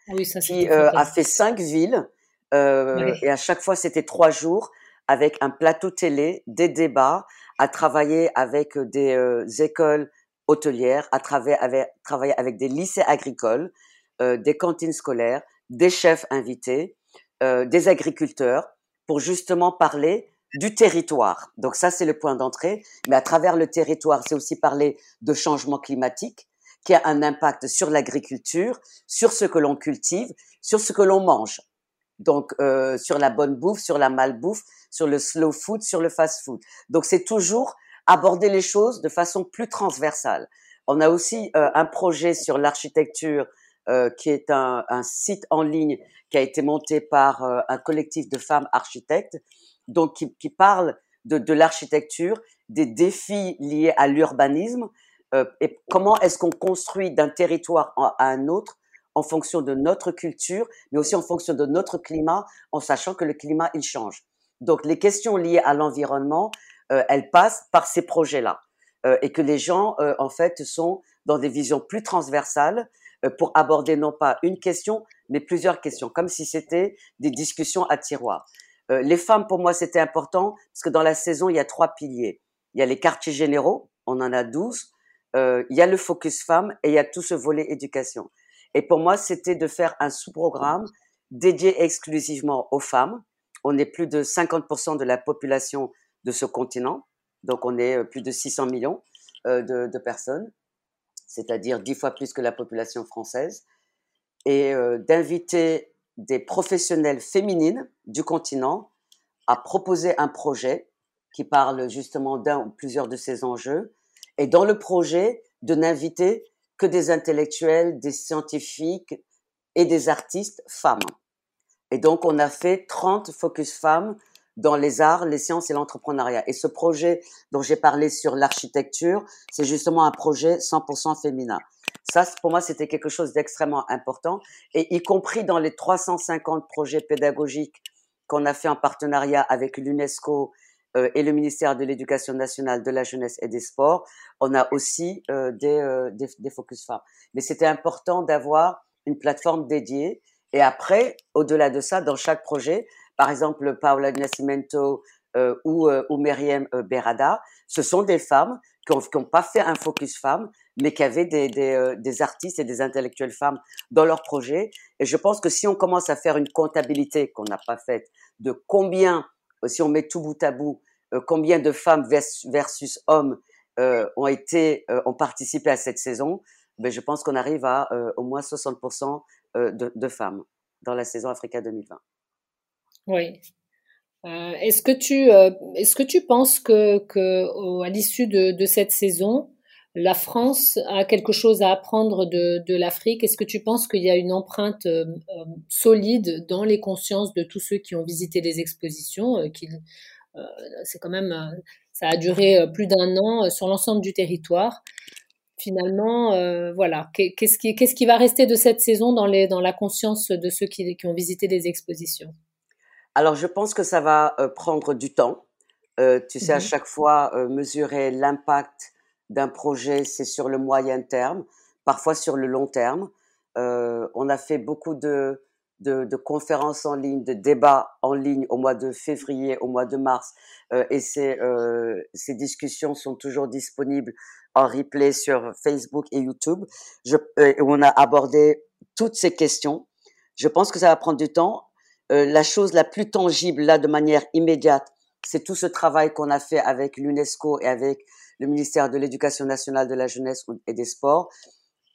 A: ah oui, ça,
B: qui euh, a fait cinq villes euh, et à chaque fois c'était trois jours avec un plateau télé, des débats, à travailler avec des euh, écoles hôtelières, à travailler avec, travailler avec des lycées agricoles, euh, des cantines scolaires, des chefs invités, euh, des agriculteurs, pour justement parler du territoire. Donc ça, c'est le point d'entrée. Mais à travers le territoire, c'est aussi parler de changement climatique, qui a un impact sur l'agriculture, sur ce que l'on cultive, sur ce que l'on mange. Donc euh, sur la bonne bouffe, sur la malbouffe, sur le slow food, sur le fast food. Donc c'est toujours aborder les choses de façon plus transversale. On a aussi euh, un projet sur l'architecture euh, qui est un, un, site en ligne qui a été monté par euh, un collectif de femmes architectes, donc qui, qui parle de, de l'architecture, des défis liés à l'urbanisme euh, et comment est-ce qu'on construit d'un territoire à un autre en fonction de notre culture, mais aussi en fonction de notre climat, en sachant que le climat il change. Donc les questions liées à l'environnement, euh, elles passent par ces projets-là, euh, et que les gens euh, en fait sont dans des visions plus transversales euh, pour aborder non pas une question, mais plusieurs questions, comme si c'était des discussions à tiroir. Euh, les femmes, pour moi, c'était important parce que dans la saison, il y a trois piliers. Il y a les quartiers généraux, on en a douze. Euh, il y a le focus femmes et il y a tout ce volet éducation. Et pour moi, c'était de faire un sous-programme dédié exclusivement aux femmes. On est plus de 50% de la population de ce continent, donc on est plus de 600 millions de, de personnes c'est-à-dire dix fois plus que la population française, et euh, d'inviter des professionnelles féminines du continent à proposer un projet qui parle justement d'un ou plusieurs de ces enjeux, et dans le projet, de n'inviter que des intellectuels, des scientifiques et des artistes femmes. Et donc, on a fait 30 focus femmes dans les arts, les sciences et l'entrepreneuriat. Et ce projet dont j'ai parlé sur l'architecture, c'est justement un projet 100% féminin. Ça, pour moi, c'était quelque chose d'extrêmement important, et y compris dans les 350 projets pédagogiques qu'on a fait en partenariat avec l'UNESCO et le ministère de l'Éducation nationale, de la jeunesse et des sports, on a aussi euh, des, euh, des, des focus femmes. Mais c'était important d'avoir une plateforme dédiée. Et après, au-delà de ça, dans chaque projet, par exemple Paula Nascimento euh, ou, euh, ou euh, Berada, ce sont des femmes qui n'ont pas fait un focus femme, mais qui avaient des, des, euh, des, artistes et des intellectuelles femmes dans leur projet. Et je pense que si on commence à faire une comptabilité qu'on n'a pas faite de combien, si on met tout bout à bout, combien de femmes versus hommes ont été, ont participé à cette saison, ben je pense qu'on arrive à au moins 60% de, femmes dans la saison Africa 2020.
A: Oui. Euh, est-ce que tu euh, est-ce que tu penses que, que à l'issue de, de, cette saison, la France a quelque chose à apprendre de, de l'Afrique? Est-ce que tu penses qu'il y a une empreinte euh, euh solide dans les consciences de tous ceux qui ont visité les expositions euh, euh, C'est quand même ça a duré plus d'un an sur l'ensemble du territoire? Finalement, voilà, qu'est-ce qui qu'est-ce qui va rester de cette saison dans les dans la conscience de ceux qui, qui ont visité les expositions?
B: Alors, je pense que ça va prendre du temps. Tu sais, à mmh chaque fois, mesurer l'impact d'un projet, c'est sur le moyen terme, parfois sur le long terme. Euh, on a fait beaucoup de, de, de, conférences en ligne, de débats en ligne au mois de février, au mois de mars, euh, et ces, euh, ces discussions sont toujours disponibles en replay sur Facebook et YouTube, je, où on a abordé toutes ces questions. Je pense que ça va prendre du temps euh, la chose la plus tangible là de manière immédiate, c'est tout ce travail qu'on a fait avec l'UNESCO et avec le ministère de l'Éducation nationale, de la jeunesse et des sports,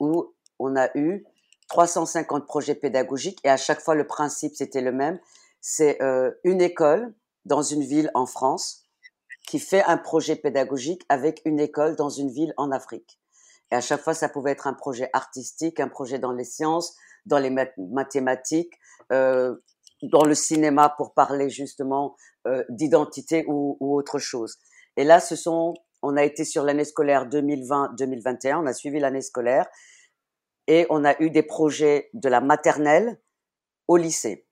B: où on a eu 350 projets pédagogiques et à chaque fois le principe c'était le même. C'est euh, une école dans une ville en France qui fait un projet pédagogique avec une école dans une ville en Afrique. Et à chaque fois, ça pouvait être un projet artistique, un projet dans les sciences, dans les mathématiques, euh, dans le cinéma pour parler justement euh, d'identité ou, ou, autre chose. Et là, ce sont, on a été sur l'année scolaire 2020-2021, on a suivi l'année scolaire et on a eu des projets de la maternelle au lycée.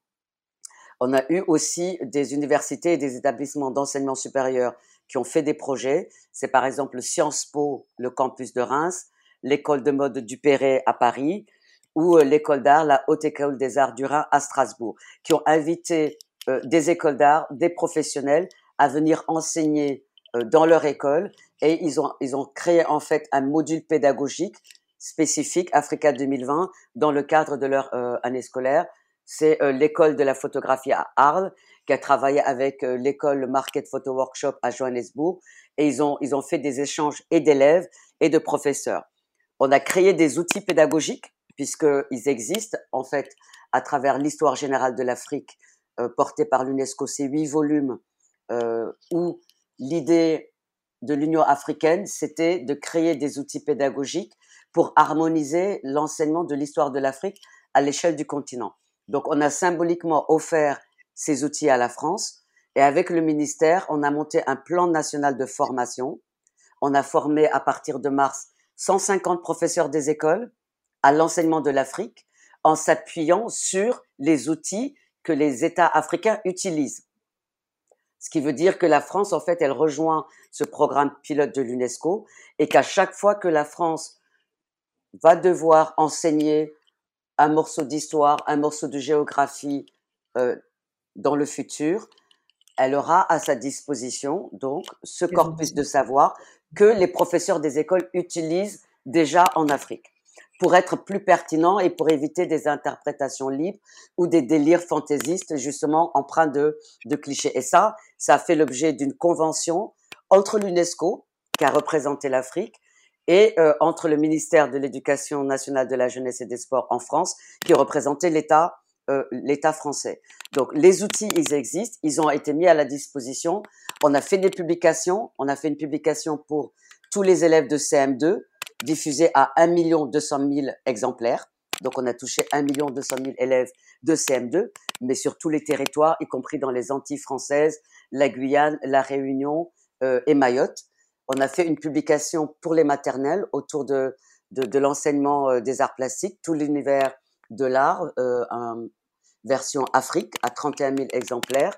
B: On a eu aussi des universités et des établissements d'enseignement supérieur qui ont fait des projets. C'est par exemple Sciences Po, le campus de Reims, l'école de mode du Perret à Paris, ou euh, l'école d'art, la Haute École des Arts du Rhin à Strasbourg, qui ont invité euh, des écoles d'art, des professionnels à venir enseigner dans leur école et ils ont, ils ont créé en fait un module pédagogique spécifique Africa 2020 dans le cadre de leur année scolaire. C'est l'école de la photographie à Arles qui a travaillé avec l'école Market Photo Workshop à Johannesburg et ils ont, ils ont fait des échanges et d'élèves et de professeurs On a créé des outils pédagogiques puisqu'ils existent en fait à travers l'histoire générale de l'Afrique euh, portée par l'UNESCO. Ces huit volumes euh, où l'idée de l'Union africaine, c'était de créer des outils pédagogiques pour harmoniser l'enseignement de l'histoire de l'Afrique à l'échelle du continent. Donc on a symboliquement offert ces outils à la France et avec le ministère, on a monté un plan national de formation. On a formé à partir de mars 150 professeurs des écoles à l'enseignement de l'Afrique en s'appuyant sur les outils que les États africains utilisent. Ce qui veut dire que la France, en fait, elle rejoint ce programme pilote de l'UNESCO et qu'à chaque fois que la France va devoir enseigner un morceau d'histoire, un morceau de géographie euh, dans le futur, elle aura à sa disposition donc ce corpus de savoir que les professeurs des écoles utilisent déjà en Afrique pour être plus pertinent et pour éviter des interprétations libres ou des délires fantaisistes justement empreints de, de clichés. Et ça, ça a fait l'objet d'une convention entre l'UNESCO, qui a représenté l'Afrique, et euh, entre le ministère de l'Éducation nationale de la jeunesse et des sports en France, qui représentait l'État euh, l'État français. Donc les outils, ils existent, ils ont été mis à la disposition. On a fait des publications, on a fait une publication pour tous les élèves de CM2, diffusée à 1 200 000 exemplaires. Donc on a touché 1 200 000 élèves de CM2, mais sur tous les territoires, y compris dans les Antilles françaises, la Guyane, la Réunion euh, et Mayotte. On a fait une publication pour les maternelles autour de, de, de l'enseignement euh, des arts plastiques, tout l'univers de l'art, euh, version Afrique, à 31 000 exemplaires.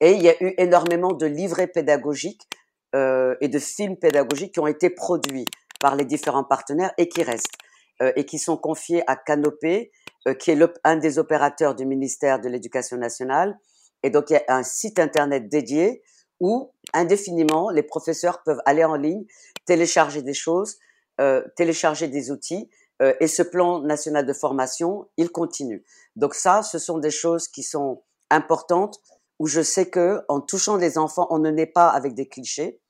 B: Et il y a eu énormément de livrets pédagogiques euh, et de films pédagogiques qui ont été produits par les différents partenaires et qui restent euh, et qui sont confiés à Canopé, euh, qui est un des opérateurs du ministère de l'Éducation nationale. Et donc il y a un site internet dédié où indéfiniment les professeurs peuvent aller en ligne, télécharger des choses, euh, télécharger des outils euh, et ce plan national de formation, il continue. Donc ça, ce sont des choses qui sont importantes où je sais que en touchant les enfants, on ne naît pas avec des clichés.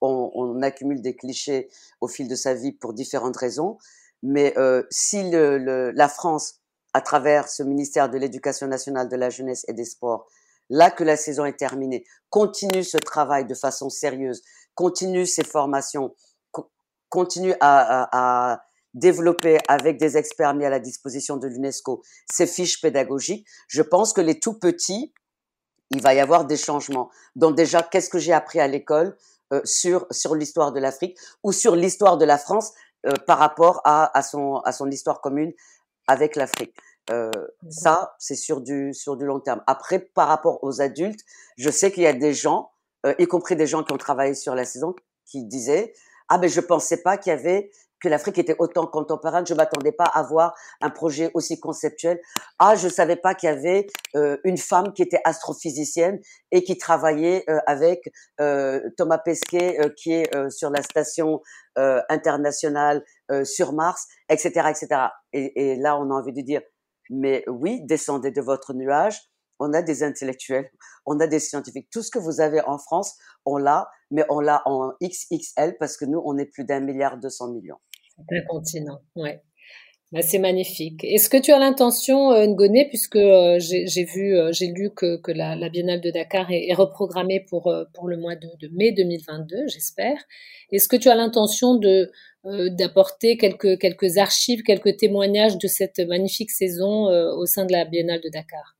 B: On, on accumule des clichés au fil de sa vie pour différentes raisons. Mais euh, si le, le, la France, à travers ce ministère de l'Éducation nationale, de la jeunesse et des sports, là que la saison est terminée, continue ce travail de façon sérieuse, continue ses formations, continue à, à, à développer avec des experts mis à la disposition de l'UNESCO ces fiches pédagogiques, je pense que les tout petits, il va y avoir des changements. Donc déjà, qu'est-ce que j'ai appris à l'école? Euh, sur sur l'histoire de l'Afrique ou sur l'histoire de la France euh, par rapport à, à son à son histoire commune avec l'Afrique. Euh, mmh ça, c'est sur du sur du long terme. Après, par rapport aux adultes, je sais qu'il y a des gens, euh, y compris des gens qui ont travaillé sur la saison, qui disaient ah ben je pensais pas qu'il y avait que l'Afrique était autant contemporaine. Je m'attendais pas à voir un projet aussi conceptuel. Ah, je savais pas qu'il y avait euh, une femme qui était astrophysicienne et qui travaillait euh, avec euh, Thomas Pesquet, euh, qui est euh, sur la station internationale sur Mars, etc., etc. Et, et là, on a envie de dire, mais oui, descendez de votre nuage on a des intellectuels, on a des scientifiques. Tout ce que vous avez en France, on l'a, mais on l'a en XXL parce que nous, on est plus d'un milliard deux cents millions.
A: Un continent, ouais. Bah, c'est magnifique. Est-ce que tu as l'intention, euh, Ngoné, puisque euh, j'ai vu, euh, j'ai lu que, que la, la, Biennale de Dakar est, reprogrammée pour, pour le mois de, de mai 2022, j'espère. Est-ce que tu as l'intention de d'apporter quelques, quelques archives, quelques témoignages de cette magnifique saison au sein de la Biennale de Dakar?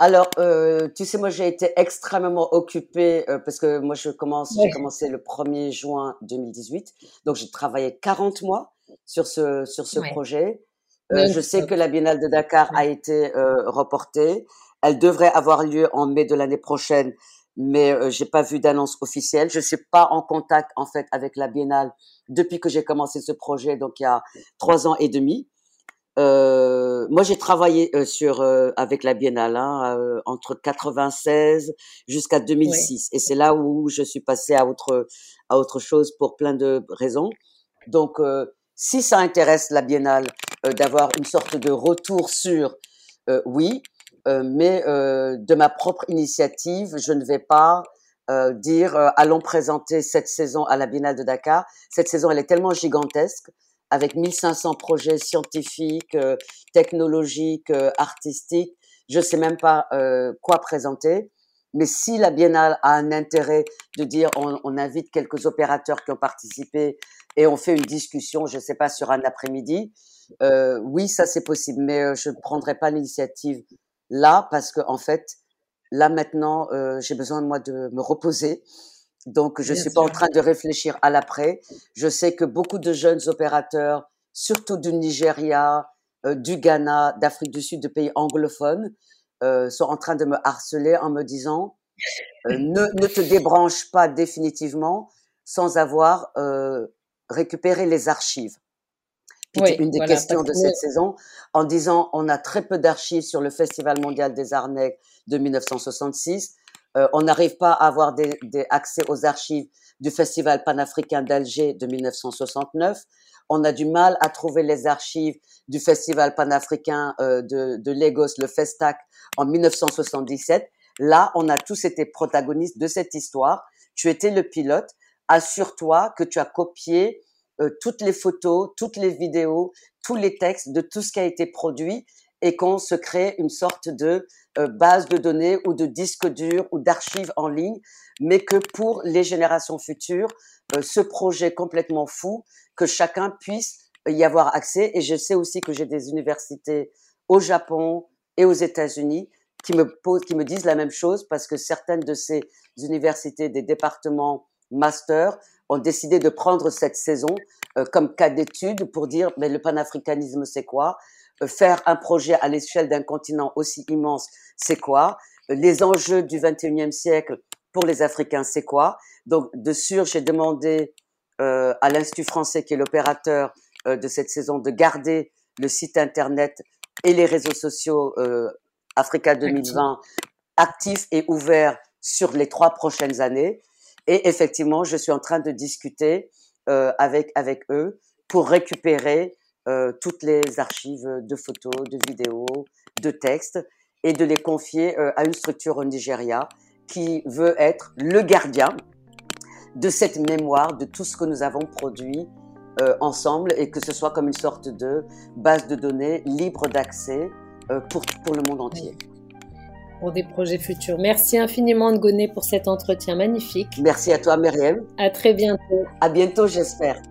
B: Alors, euh, tu sais, moi, j'ai été extrêmement occupée euh, parce que moi, je commence, j'ai commencé le 1er juin 2018. Donc, j'ai travaillé 40 mois sur ce, sur ce projet. Euh, je sais que la Biennale de Dakar a été euh, reportée. Elle devrait avoir lieu en mai de l'année prochaine, mais euh, j'ai pas vu d'annonce officielle. Je suis pas en contact, en fait, avec la Biennale depuis que j'ai commencé ce projet, donc il y a trois ans et demi. Euh, moi, j'ai travaillé euh, sur euh, avec la Biennale hein, euh, entre 96 jusqu'à 2006, ouais. et c'est là où je suis passée à autre à autre chose pour plein de raisons. Donc, euh, si ça intéresse la Biennale d'avoir une sorte de retour sur, oui, mais de ma propre initiative, je ne vais pas dire allons présenter cette saison à la Biennale de Dakar. Cette saison, elle est tellement gigantesque avec 1500 projets scientifiques, technologiques, artistiques. Je sais même pas quoi présenter. Mais si la biennale a un intérêt de dire on, on, invite quelques opérateurs qui ont participé et on fait une discussion, je ne sais pas, sur un après-midi, euh, oui, ça c'est possible. Mais euh, je ne prendrai pas l'initiative là parce que en fait, là maintenant, euh, j'ai besoin moi de me reposer. Donc, je ne suis pas en train de réfléchir à l'après. Je sais que beaucoup de jeunes opérateurs, surtout du Nigeria, euh, du Ghana, d'Afrique du Sud, de pays anglophones, euh, sont en train de me harceler en me disant euh, ne, ne, te débranche pas définitivement sans avoir euh, récupéré les archives. Une des questions de cette saison, en disant on a très peu d'archives sur le Festival mondial des arts nègres de 1966. Euh, on n'arrive pas à avoir des, des, accès aux archives du Festival panafricain d'Alger de 1969. On a du mal à trouver les archives du Festival panafricain euh, de, de, Lagos, le Festac, en 1977. Là, on a tous été protagonistes de cette histoire. Tu étais le pilote. Assure-toi que tu as copié euh, toutes les photos, toutes les vidéos, tous les textes de tout ce qui a été produit et qu'on se crée une sorte de euh, base de données ou de disque dur ou d'archives en ligne, mais que pour les générations futures, euh, ce projet complètement fou, que chacun puisse y avoir accès. Et je sais aussi que j'ai des universités au Japon et aux États-Unis qui me posent, qui me disent la même chose parce que certaines de ces universités, des départements master, ont décidé de prendre cette saison euh, comme cas d'étude pour dire mais le panafricanisme c'est quoi? Faire un projet à l'échelle d'un continent aussi immense, c'est quoi? Les enjeux du 21e siècle pour les Africains, c'est quoi? Donc de sûr, j'ai demandé euh, à l'Institut français qui est l'opérateur euh, de cette saison de garder le site internet et les réseaux sociaux euh, Africa 2020 actifs et ouverts sur les trois prochaines années. Et effectivement, je suis en train de discuter euh, avec avec eux pour récupérer euh, toutes les archives de photos, de vidéos, de textes et de les confier euh, à une structure au Nigeria qui veut être le gardien de cette mémoire, de tout ce que nous avons produit euh, ensemble et que ce soit comme une sorte de base de données libre d'accès pour, pour le monde entier
A: pour des projets futurs. Merci infiniment Ngoné pour cet entretien magnifique.
B: Merci à toi Myriam.
A: À très bientôt.
B: À bientôt j'espère.